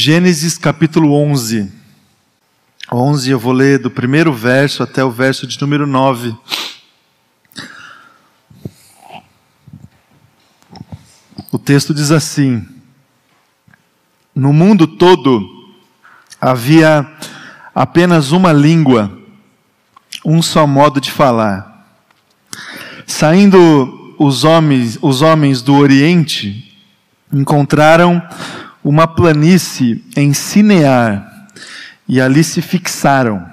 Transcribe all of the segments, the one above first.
Gênesis capítulo 11. 11 eu vou ler do primeiro verso até o verso de número 9. O texto diz assim: No mundo todo havia apenas uma língua, um só modo de falar. Saindo os homens, os homens do Oriente encontraram uma planície em Sinear e ali se fixaram.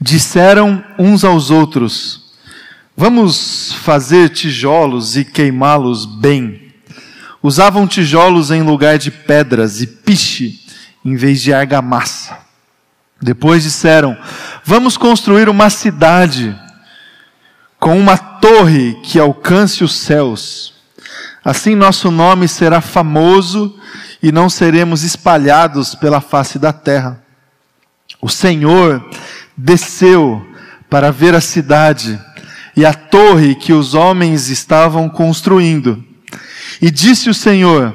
Disseram uns aos outros: Vamos fazer tijolos e queimá-los bem. Usavam tijolos em lugar de pedras e piche em vez de argamassa. Depois disseram: Vamos construir uma cidade com uma torre que alcance os céus. Assim nosso nome será famoso e não seremos espalhados pela face da terra. O Senhor desceu para ver a cidade e a torre que os homens estavam construindo. E disse o Senhor: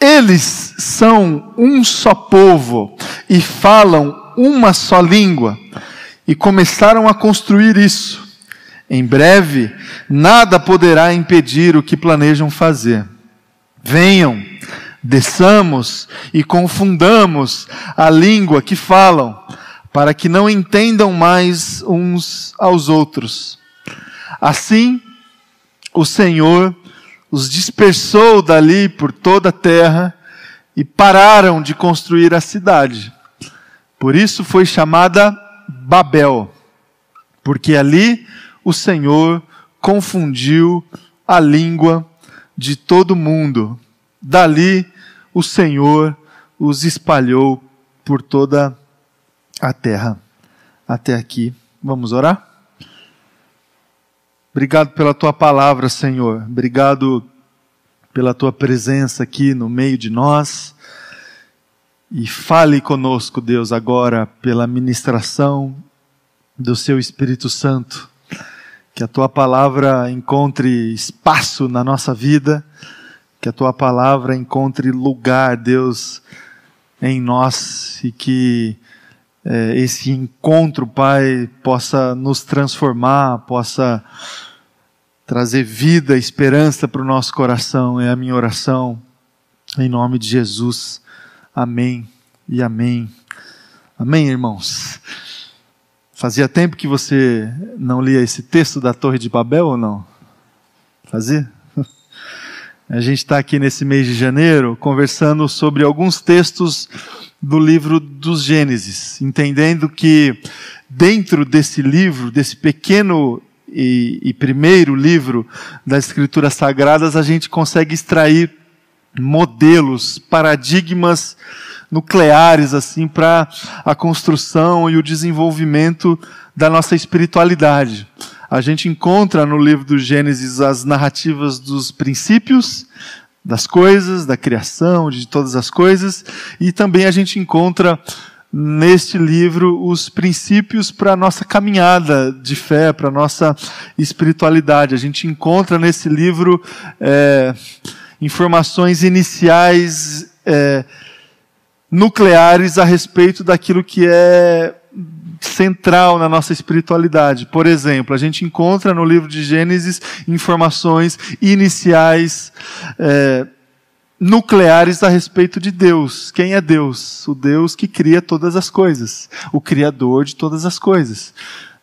Eles são um só povo e falam uma só língua. E começaram a construir isso. Em breve, nada poderá impedir o que planejam fazer. Venham, desçamos e confundamos a língua que falam, para que não entendam mais uns aos outros. Assim, o Senhor os dispersou dali por toda a terra e pararam de construir a cidade. Por isso foi chamada Babel, porque ali o Senhor confundiu a língua de todo mundo. Dali o Senhor os espalhou por toda a terra. Até aqui. Vamos orar? Obrigado pela tua palavra, Senhor. Obrigado pela tua presença aqui no meio de nós. E fale conosco, Deus, agora pela ministração do seu Espírito Santo que a tua palavra encontre espaço na nossa vida, que a tua palavra encontre lugar, Deus, em nós e que é, esse encontro, Pai, possa nos transformar, possa trazer vida, esperança para o nosso coração. É a minha oração, em nome de Jesus. Amém e amém. Amém, irmãos. Fazia tempo que você não lia esse texto da Torre de Babel ou não? Fazia? A gente está aqui nesse mês de janeiro conversando sobre alguns textos do livro dos Gênesis, entendendo que dentro desse livro, desse pequeno e, e primeiro livro das Escrituras Sagradas, a gente consegue extrair modelos, paradigmas nucleares assim para a construção e o desenvolvimento da nossa espiritualidade. A gente encontra no livro do Gênesis as narrativas dos princípios das coisas, da criação, de todas as coisas, e também a gente encontra neste livro os princípios para a nossa caminhada de fé, para a nossa espiritualidade. A gente encontra nesse livro é, informações iniciais é, nucleares a respeito daquilo que é central na nossa espiritualidade. Por exemplo, a gente encontra no livro de Gênesis informações iniciais é, nucleares a respeito de Deus. Quem é Deus? O Deus que cria todas as coisas, o Criador de todas as coisas.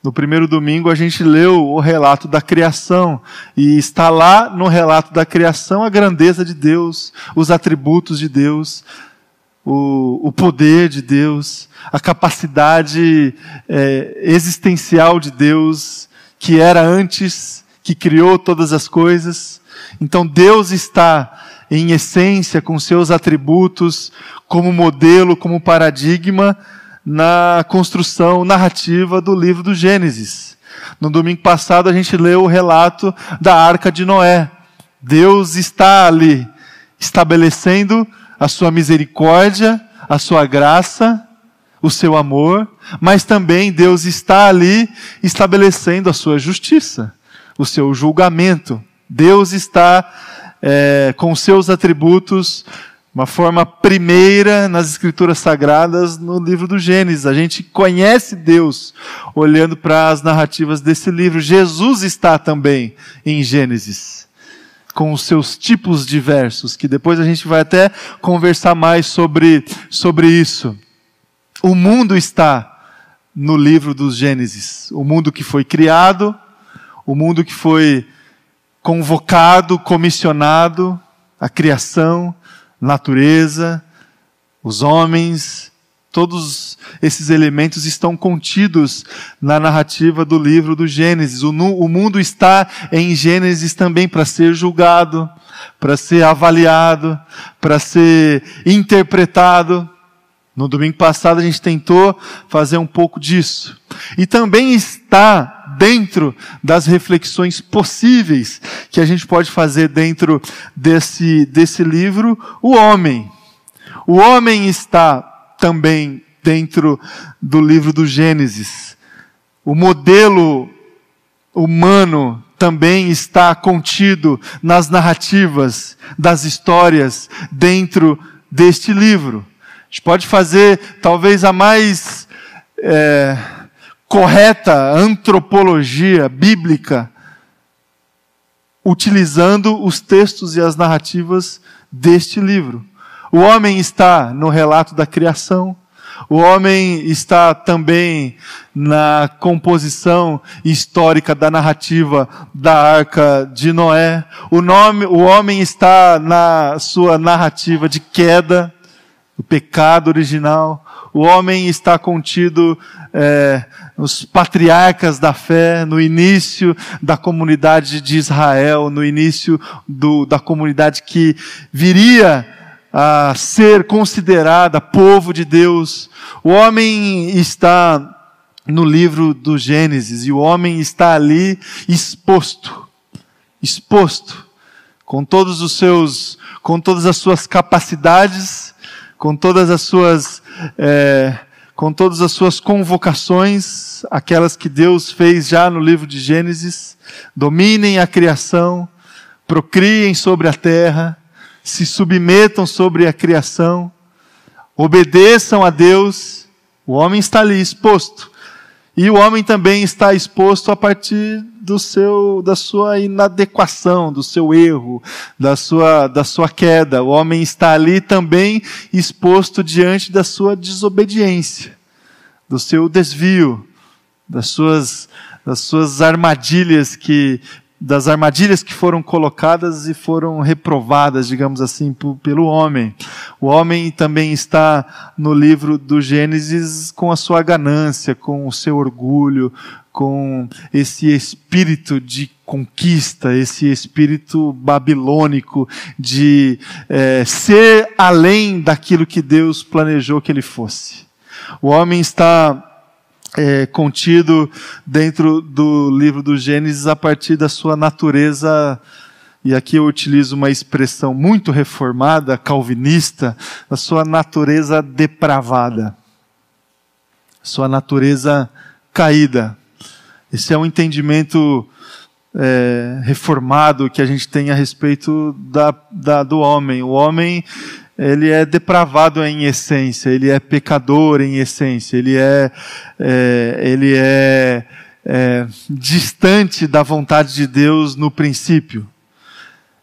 No primeiro domingo a gente leu o relato da criação e está lá no relato da criação a grandeza de Deus, os atributos de Deus, o, o poder de Deus, a capacidade é, existencial de Deus, que era antes, que criou todas as coisas. Então Deus está em essência com seus atributos como modelo, como paradigma na construção narrativa do livro do Gênesis. No domingo passado a gente leu o relato da arca de Noé. Deus está ali estabelecendo a sua misericórdia, a sua graça, o seu amor, mas também Deus está ali estabelecendo a sua justiça, o seu julgamento. Deus está é, com seus atributos uma forma primeira nas escrituras sagradas no livro do Gênesis. A gente conhece Deus olhando para as narrativas desse livro. Jesus está também em Gênesis, com os seus tipos diversos, que depois a gente vai até conversar mais sobre, sobre isso. O mundo está no livro dos Gênesis. O mundo que foi criado, o mundo que foi convocado, comissionado, a criação, natureza, os homens, todos esses elementos estão contidos na narrativa do livro do Gênesis. O, o mundo está em Gênesis também para ser julgado, para ser avaliado, para ser interpretado. No domingo passado a gente tentou fazer um pouco disso. E também está dentro das reflexões possíveis que a gente pode fazer dentro desse, desse livro, o homem. O homem está também dentro do livro do Gênesis. O modelo humano também está contido nas narrativas das histórias dentro deste livro. A gente pode fazer talvez a mais é, correta antropologia bíblica, utilizando os textos e as narrativas deste livro. O homem está no relato da criação, o homem está também na composição histórica da narrativa da arca de Noé. O, nome, o homem está na sua narrativa de queda o pecado original. O homem está contido é, nos patriarcas da fé, no início da comunidade de Israel, no início do, da comunidade que viria a ser considerada povo de Deus. O homem está no livro do Gênesis e o homem está ali exposto, exposto com todos os seus, com todas as suas capacidades com todas as suas, é, com todas as suas convocações, aquelas que Deus fez já no livro de Gênesis, dominem a criação, procriem sobre a terra, se submetam sobre a criação, obedeçam a Deus, o homem está ali exposto. E o homem também está exposto a partir do seu, da sua inadequação, do seu erro, da sua, da sua queda. O homem está ali também exposto diante da sua desobediência, do seu desvio, das suas, das suas armadilhas que das armadilhas que foram colocadas e foram reprovadas, digamos assim, pelo homem. O homem também está no livro do Gênesis com a sua ganância, com o seu orgulho, com esse espírito de conquista, esse espírito babilônico de é, ser além daquilo que Deus planejou que ele fosse. O homem está é, contido dentro do livro do Gênesis a partir da sua natureza, e aqui eu utilizo uma expressão muito reformada, calvinista, a sua natureza depravada, sua natureza caída. Esse é um entendimento é, reformado que a gente tem a respeito da, da, do homem. O homem ele é depravado em essência, ele é pecador em essência, ele é, é ele é, é distante da vontade de Deus no princípio.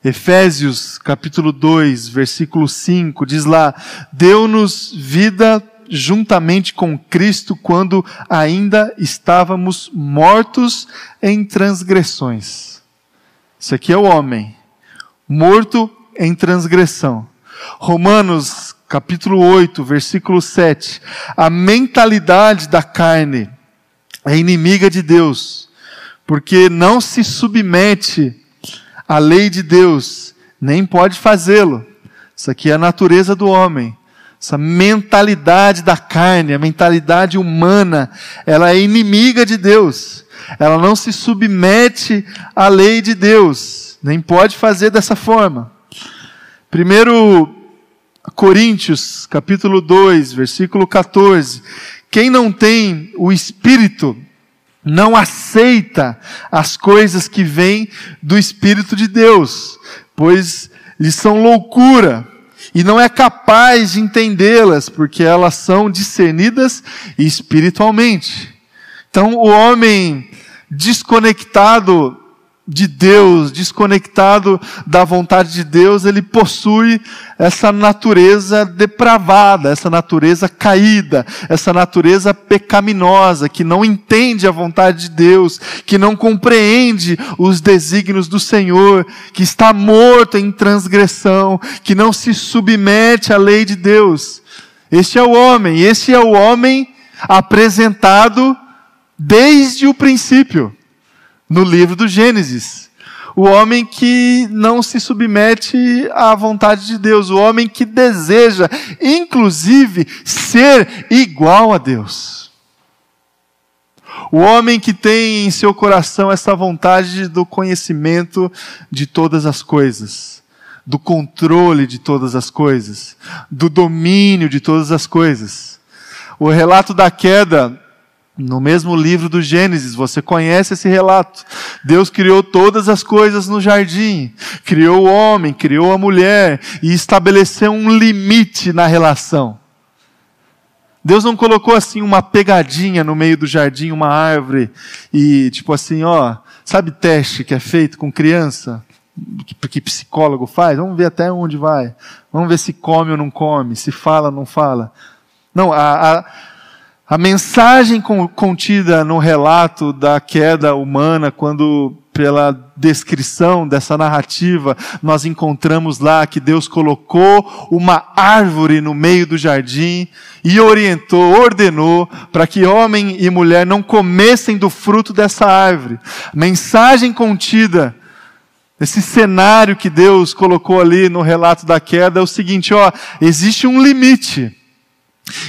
Efésios capítulo 2, versículo 5, diz lá: Deu-nos vida juntamente com Cristo quando ainda estávamos mortos em transgressões. Isso aqui é o homem, morto em transgressão. Romanos capítulo 8, versículo 7. A mentalidade da carne é inimiga de Deus, porque não se submete à lei de Deus, nem pode fazê-lo. Isso aqui é a natureza do homem. Essa mentalidade da carne, a mentalidade humana, ela é inimiga de Deus. Ela não se submete à lei de Deus, nem pode fazer dessa forma. Primeiro Coríntios, capítulo 2, versículo 14. Quem não tem o Espírito não aceita as coisas que vêm do Espírito de Deus, pois lhes são loucura e não é capaz de entendê-las, porque elas são discernidas espiritualmente. Então, o homem desconectado de Deus, desconectado da vontade de Deus, ele possui essa natureza depravada, essa natureza caída, essa natureza pecaminosa, que não entende a vontade de Deus, que não compreende os desígnios do Senhor, que está morto em transgressão, que não se submete à lei de Deus. Este é o homem, este é o homem apresentado desde o princípio no livro do Gênesis. O homem que não se submete à vontade de Deus, o homem que deseja, inclusive, ser igual a Deus. O homem que tem em seu coração essa vontade do conhecimento de todas as coisas, do controle de todas as coisas, do domínio de todas as coisas. O relato da queda no mesmo livro do Gênesis, você conhece esse relato. Deus criou todas as coisas no jardim, criou o homem, criou a mulher e estabeleceu um limite na relação. Deus não colocou assim uma pegadinha no meio do jardim, uma árvore e tipo assim, ó, sabe teste que é feito com criança? Que, psicólogo faz? Vamos ver até onde vai. Vamos ver se come ou não come, se fala ou não fala. Não, a, a a mensagem contida no relato da queda humana, quando pela descrição dessa narrativa, nós encontramos lá que Deus colocou uma árvore no meio do jardim e orientou, ordenou para que homem e mulher não comessem do fruto dessa árvore. A mensagem contida esse cenário que Deus colocou ali no relato da queda é o seguinte, ó, existe um limite.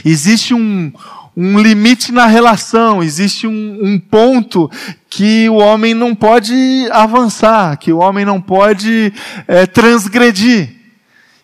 Existe um, um limite na relação, existe um, um, ponto que o homem não pode avançar, que o homem não pode é, transgredir.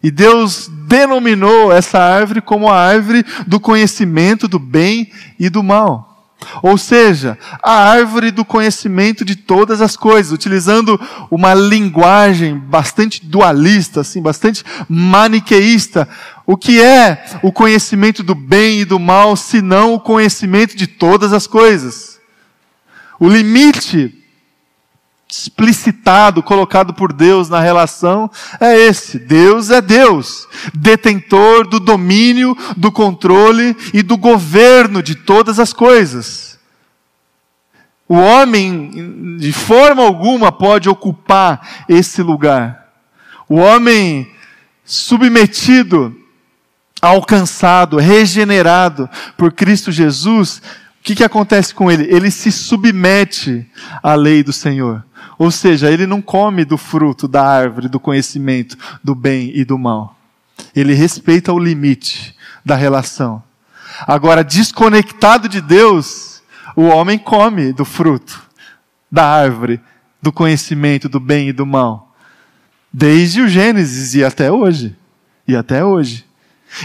E Deus denominou essa árvore como a árvore do conhecimento do bem e do mal. Ou seja, a árvore do conhecimento de todas as coisas, utilizando uma linguagem bastante dualista, assim, bastante maniqueísta. O que é o conhecimento do bem e do mal, senão o conhecimento de todas as coisas? O limite explicitado, colocado por Deus na relação é esse. Deus é Deus, detentor do domínio, do controle e do governo de todas as coisas. O homem, de forma alguma, pode ocupar esse lugar. O homem submetido, alcançado, regenerado por Cristo Jesus, que, que acontece com ele? Ele se submete à lei do Senhor. Ou seja, ele não come do fruto da árvore do conhecimento do bem e do mal. Ele respeita o limite da relação. Agora, desconectado de Deus, o homem come do fruto da árvore do conhecimento do bem e do mal. Desde o Gênesis e até hoje. E até hoje.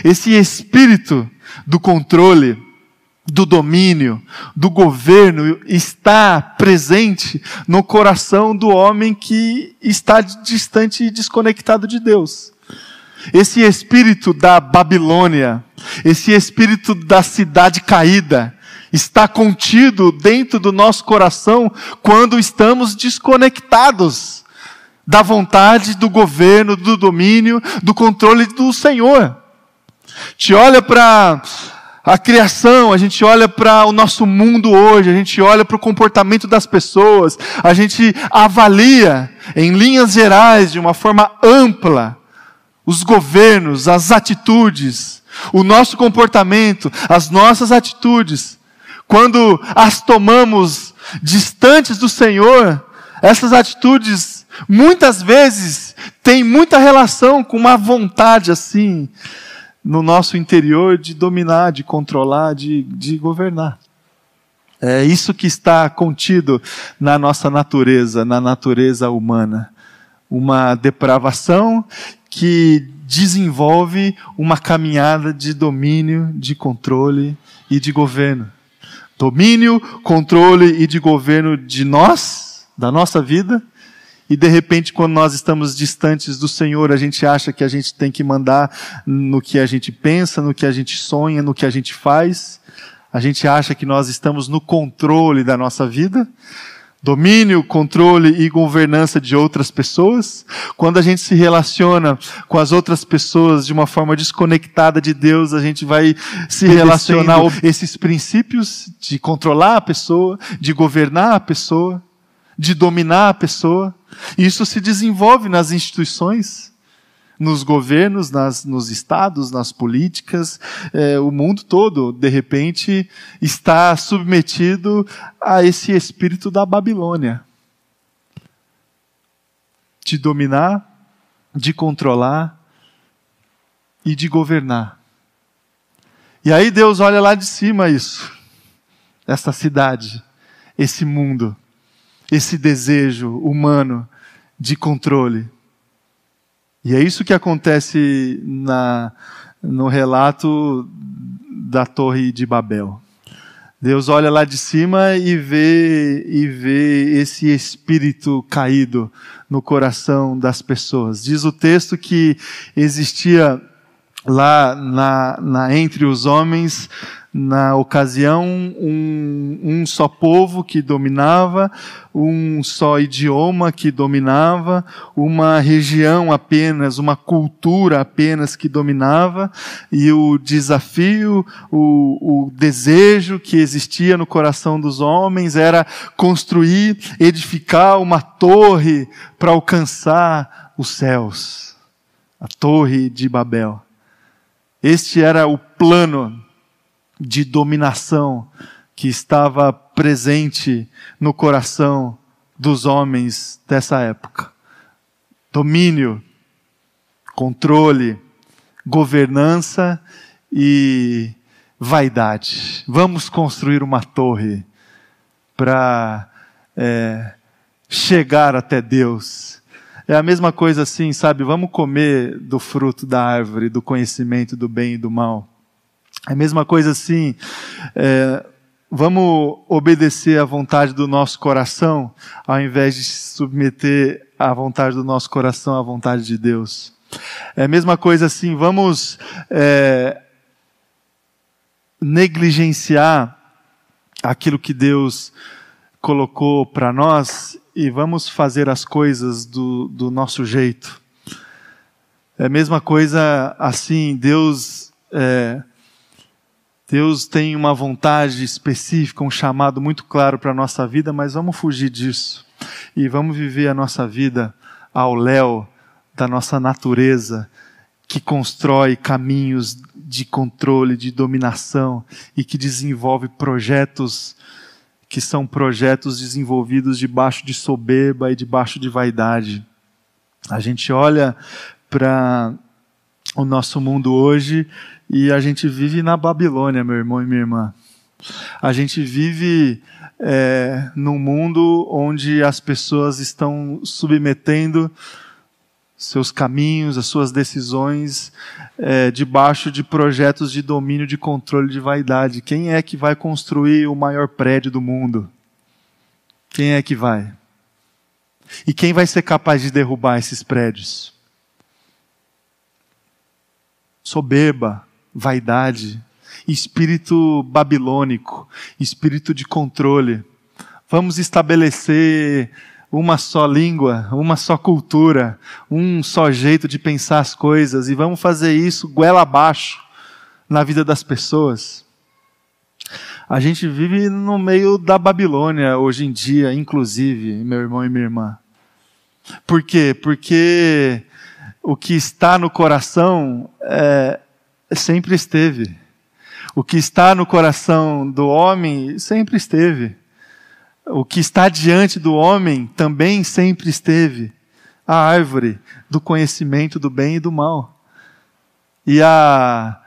Esse espírito do controle, do domínio, do governo está presente no coração do homem que está distante e desconectado de Deus. Esse espírito da Babilônia, esse espírito da cidade caída, está contido dentro do nosso coração quando estamos desconectados da vontade, do governo, do domínio, do controle do Senhor. Te olha para a criação, a gente olha para o nosso mundo hoje, a gente olha para o comportamento das pessoas, a gente avalia em linhas gerais, de uma forma ampla, os governos, as atitudes, o nosso comportamento, as nossas atitudes. Quando as tomamos distantes do Senhor, essas atitudes muitas vezes têm muita relação com uma vontade assim, no nosso interior de dominar, de controlar, de, de governar. É isso que está contido na nossa natureza, na natureza humana. Uma depravação que desenvolve uma caminhada de domínio, de controle e de governo. Domínio, controle e de governo de nós, da nossa vida, E de repente, quando nós estamos distantes do Senhor, a gente acha que a gente tem que mandar no que a gente pensa, no que a gente sonha, no que a gente faz. A gente acha que nós estamos no controle da nossa vida domínio, controle e governança de outras pessoas. Quando a gente se relaciona com as outras pessoas de uma forma desconectada de Deus, a gente vai se relacionar esses princípios de controlar a pessoa, de governar a pessoa, de dominar a pessoa. Isso se desenvolve nas instituições nos governos, nas, nos estados, nas políticas, é, o mundo todo, de repente, está submetido a esse espírito da Babilônia de dominar, de controlar e de governar. E aí Deus olha lá de cima isso, essa cidade, esse mundo, esse desejo humano de controle e é isso que acontece na, no relato da Torre de Babel. Deus olha lá de cima e vê, e vê esse espírito caído no coração das pessoas. Diz o texto que existia lá na, na entre os homens na ocasião, um, um só povo que dominava, um só idioma que dominava, uma região apenas, uma cultura apenas que dominava, e o desafio, o, o desejo que existia no coração dos homens era construir, edificar uma torre para alcançar os céus. A Torre de Babel. Este era o plano de dominação que estava presente no coração dos homens dessa época. Domínio, controle, governança e vaidade. Vamos construir uma torre para é, chegar até Deus. É a mesma coisa assim, sabe? Vamos comer do fruto da árvore, do conhecimento do bem e do mal. É a mesma coisa assim, é, vamos obedecer à vontade do nosso coração, ao invés de submeter a vontade do nosso coração à vontade de Deus. É a mesma coisa assim, vamos é, negligenciar aquilo que Deus colocou para nós e vamos fazer as coisas do, do nosso jeito. É a mesma coisa assim, Deus é, Deus tem uma vontade específica, um chamado muito claro para a nossa vida, mas vamos fugir disso. E vamos viver a nossa vida ao léu da nossa natureza, que constrói caminhos de controle, de dominação e que desenvolve projetos que são projetos desenvolvidos debaixo de soberba e debaixo de vaidade. A gente olha para o nosso mundo hoje e a gente vive na Babilônia, meu irmão e minha irmã. A gente vive é, num mundo onde as pessoas estão submetendo seus caminhos, as suas decisões, é, debaixo de projetos de domínio, de controle, de vaidade. Quem é que vai construir o maior prédio do mundo? Quem é que vai? E quem vai ser capaz de derrubar esses prédios? Soberba, vaidade, espírito babilônico, espírito de controle. Vamos estabelecer uma só língua, uma só cultura, um só jeito de pensar as coisas e vamos fazer isso goela abaixo na vida das pessoas. A gente vive no meio da Babilônia hoje em dia, inclusive, meu irmão e minha irmã. Por quê? Porque o que está no coração é, sempre esteve. O que está no coração do homem sempre esteve. O que está diante do homem também sempre esteve. A árvore do conhecimento do bem e do mal. E a,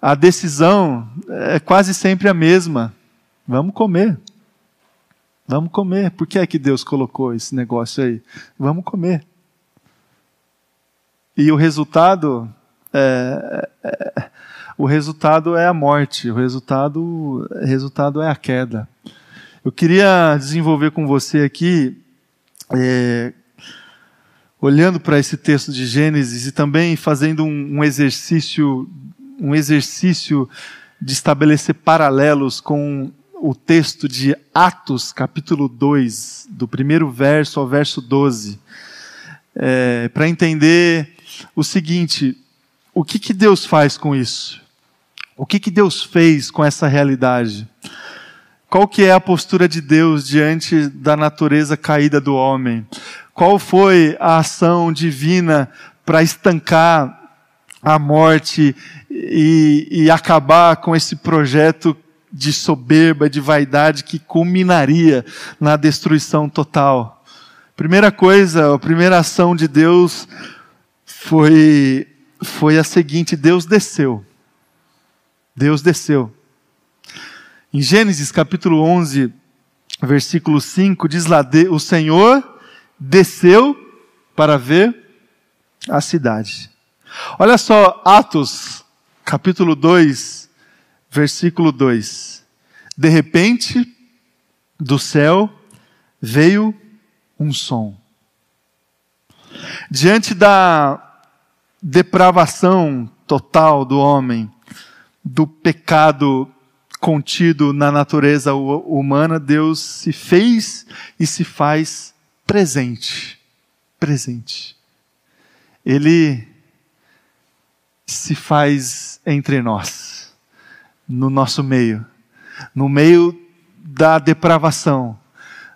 a decisão é quase sempre a mesma. Vamos comer. Vamos comer. Por que é que Deus colocou esse negócio aí? Vamos comer. E o resultado é, é, o resultado é a morte, o resultado, resultado é a queda. Eu queria desenvolver com você aqui é, olhando para esse texto de Gênesis e também fazendo um, um exercício, um exercício de estabelecer paralelos com o texto de Atos, capítulo 2, do primeiro verso ao verso 12, é, para entender o seguinte: o que, que Deus faz com isso? O que, que Deus fez com essa realidade? Qual que é a postura de Deus diante da natureza caída do homem? Qual foi a ação divina para estancar a morte e, e acabar com esse projeto de soberba, de vaidade que culminaria na destruição total? Primeira coisa, a primeira ação de Deus foi, foi a seguinte: Deus desceu. Deus desceu. Em Gênesis capítulo 11, versículo 5, diz lá: O Senhor desceu para ver a cidade. Olha só, Atos, capítulo 2, versículo 2. De repente, do céu veio um som. Diante da depravação total do homem, do pecado contido na natureza humana, Deus se fez e se faz presente. Presente. Ele se faz entre nós, no nosso meio, no meio da depravação,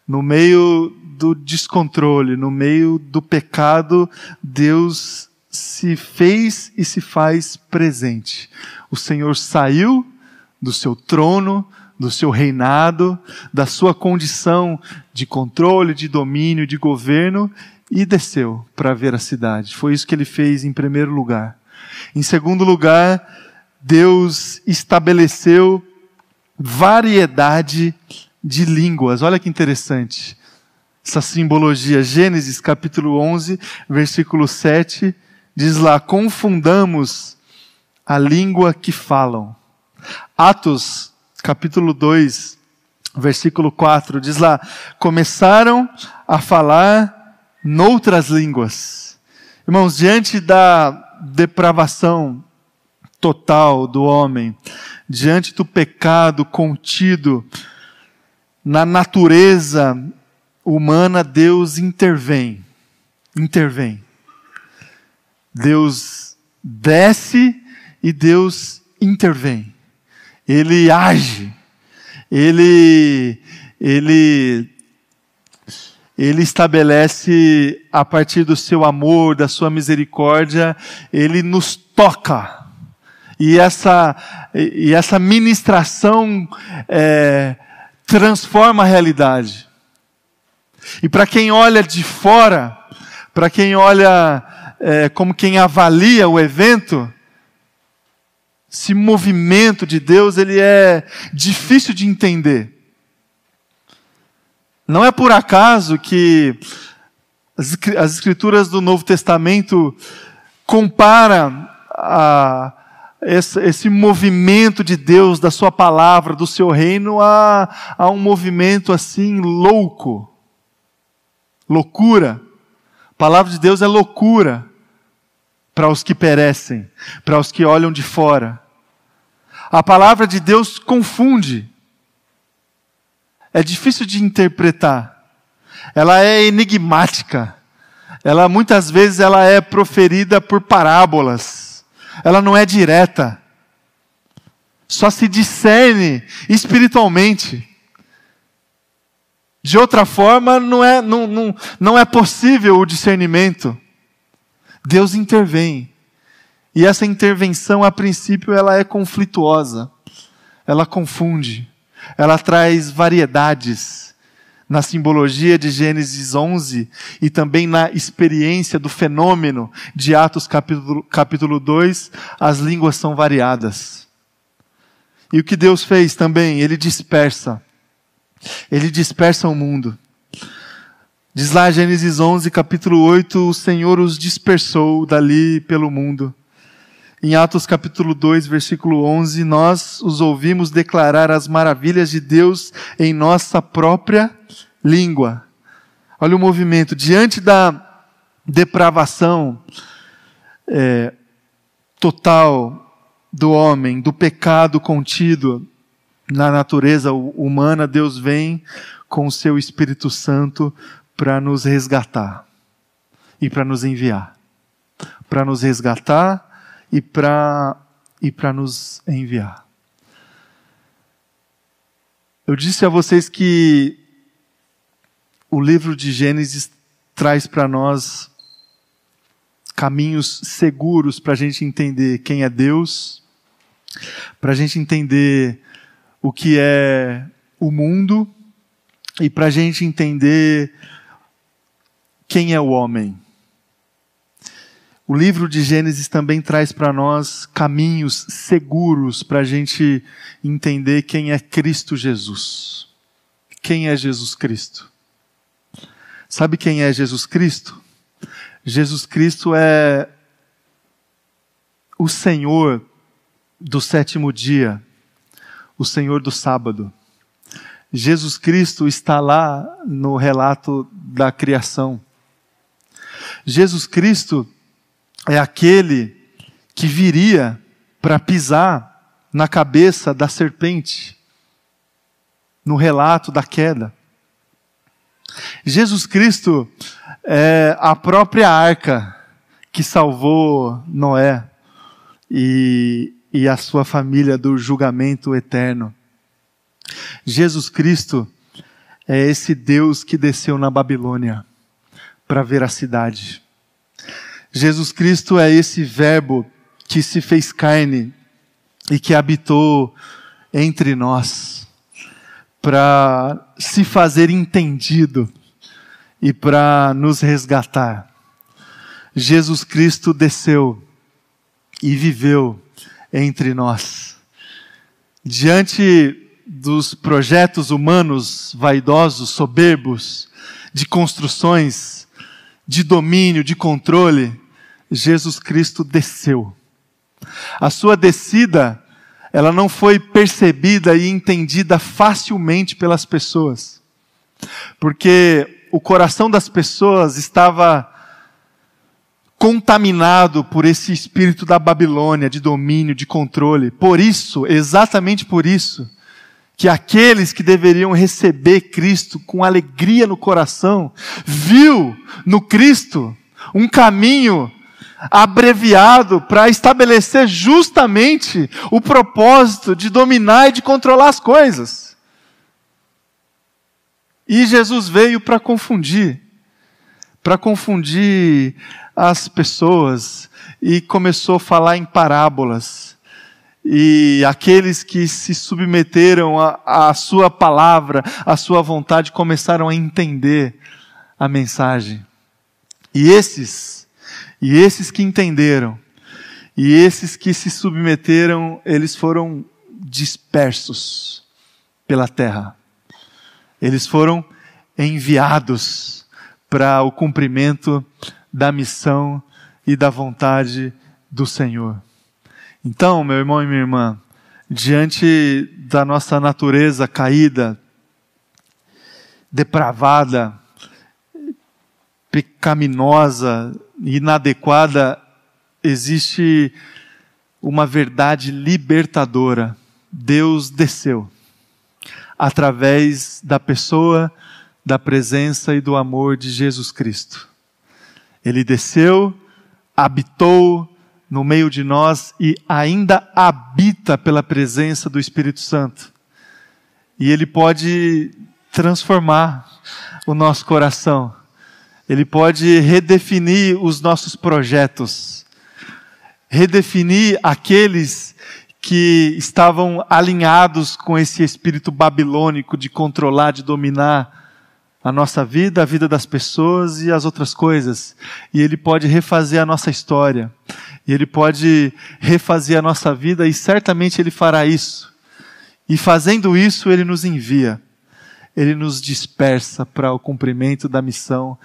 no meio do descontrole, no meio do pecado, Deus se fez e se faz presente. O Senhor saiu do seu trono, do seu reinado, da sua condição de controle, de domínio, de governo e desceu para ver a cidade. Foi isso que ele fez em primeiro lugar. Em segundo lugar, Deus estabeleceu variedade de línguas. Olha que interessante. Essa simbologia, Gênesis capítulo 11, versículo 7, diz lá: confundamos a língua que falam Atos, capítulo 2, versículo 4, diz lá: começaram a falar noutras línguas. Irmãos, diante da depravação total do homem, diante do pecado contido na natureza humana, Deus intervém. Intervém. Deus desce e Deus intervém ele age, ele, ele, ele estabelece a partir do seu amor, da sua misericórdia, ele nos toca. E essa, e essa ministração é, transforma a realidade. E para quem olha de fora, para quem olha é, como quem avalia o evento, esse movimento de Deus, ele é difícil de entender. Não é por acaso que as escrituras do Novo Testamento comparam a, esse, esse, movimento de Deus, da sua palavra, do seu reino, a, a um movimento assim louco. Loucura. A palavra de Deus é loucura para os que perecem, para os que olham de fora. A palavra de Deus confunde. É difícil de interpretar. Ela é enigmática. Ela muitas vezes ela é proferida por parábolas. Ela não é direta. Só se discerne espiritualmente. De outra forma, não é, não, não, não é possível o discernimento. Deus intervém. E essa intervenção, a princípio, ela é conflituosa. Ela confunde. Ela traz variedades na simbologia de Gênesis 11 e também na experiência do fenômeno de Atos capítulo, capítulo 2, as línguas são variadas. E o que Deus fez também? Ele dispersa. Ele dispersa o mundo. Diz lá Gênesis 11, capítulo 8, o Senhor os dispersou dali pelo mundo. Em Atos capítulo 2, versículo 11, nós os ouvimos declarar as maravilhas de Deus em nossa própria língua. Olha o movimento. Diante da depravação é, total do homem, do pecado contido na natureza humana, Deus vem com o seu Espírito Santo para nos resgatar e para nos enviar. Para nos resgatar e para e para nos enviar. Eu disse a vocês que o livro de Gênesis traz para nós caminhos seguros para a gente entender quem é Deus, para a gente entender o que é o mundo e para a gente entender quem é o homem. O livro de Gênesis também traz para nós caminhos seguros para a gente entender quem é Cristo Jesus. Quem é Jesus Cristo? Sabe quem é Jesus Cristo? Jesus Cristo é o Senhor do sétimo dia, o Senhor do sábado. Jesus Cristo está lá no relato da criação. Jesus Cristo é aquele que viria para pisar na cabeça da serpente, no relato da queda. Jesus Cristo é a própria arca que salvou Noé e, e a sua família do julgamento eterno. Jesus Cristo é esse Deus que desceu na Babilônia para a cidade. Jesus Cristo é esse Verbo que se fez carne e que habitou entre nós para se fazer entendido e para nos resgatar. Jesus Cristo desceu e viveu entre nós. Diante dos projetos humanos vaidosos, soberbos, de construções, de domínio, de controle, Jesus Cristo desceu. A sua descida, ela não foi percebida e entendida facilmente pelas pessoas. Porque o coração das pessoas estava contaminado por esse espírito da Babilônia, de domínio, de controle. Por isso, exatamente por isso, que aqueles que deveriam receber Cristo com alegria no coração, viu no Cristo um caminho abreviado para estabelecer justamente o propósito de dominar e de controlar as coisas. E Jesus veio para confundir, para confundir as pessoas e começou a falar em parábolas. E aqueles que se submeteram à sua palavra, à sua vontade, começaram a entender a mensagem. E esses e esses que entenderam, e esses que se submeteram, eles foram dispersos pela terra. Eles foram enviados para o cumprimento da missão e da vontade do Senhor. Então, meu irmão e minha irmã, diante da nossa natureza caída, depravada, pecaminosa, inadequada, existe uma verdade libertadora. Deus desceu através da pessoa, da presença e do amor de Jesus Cristo. Ele desceu, habitou no meio de nós e ainda habita pela presença do Espírito Santo. E ele pode transformar o nosso coração. Ele pode redefinir os nossos projetos, redefinir aqueles que estavam alinhados com esse espírito babilônico de controlar, de dominar a nossa vida, a vida das pessoas e as outras coisas. E Ele pode refazer a nossa história. E Ele pode refazer a nossa vida e certamente Ele fará isso. E fazendo isso, Ele nos envia. Ele nos dispersa para o cumprimento da missão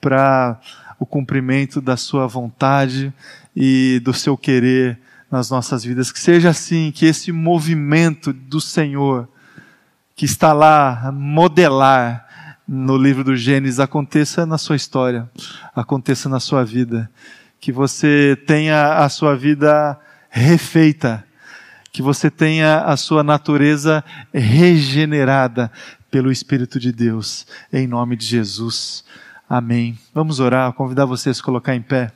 para o cumprimento da Sua vontade e do seu querer nas nossas vidas. Que seja assim, que esse movimento do Senhor, que está lá modelar no livro do Gênesis aconteça na sua história, aconteça na sua vida. Que você tenha a sua vida refeita, que você tenha a sua natureza regenerada pelo Espírito de Deus, em nome de Jesus. Amém. Vamos orar, convidar vocês a colocar em pé.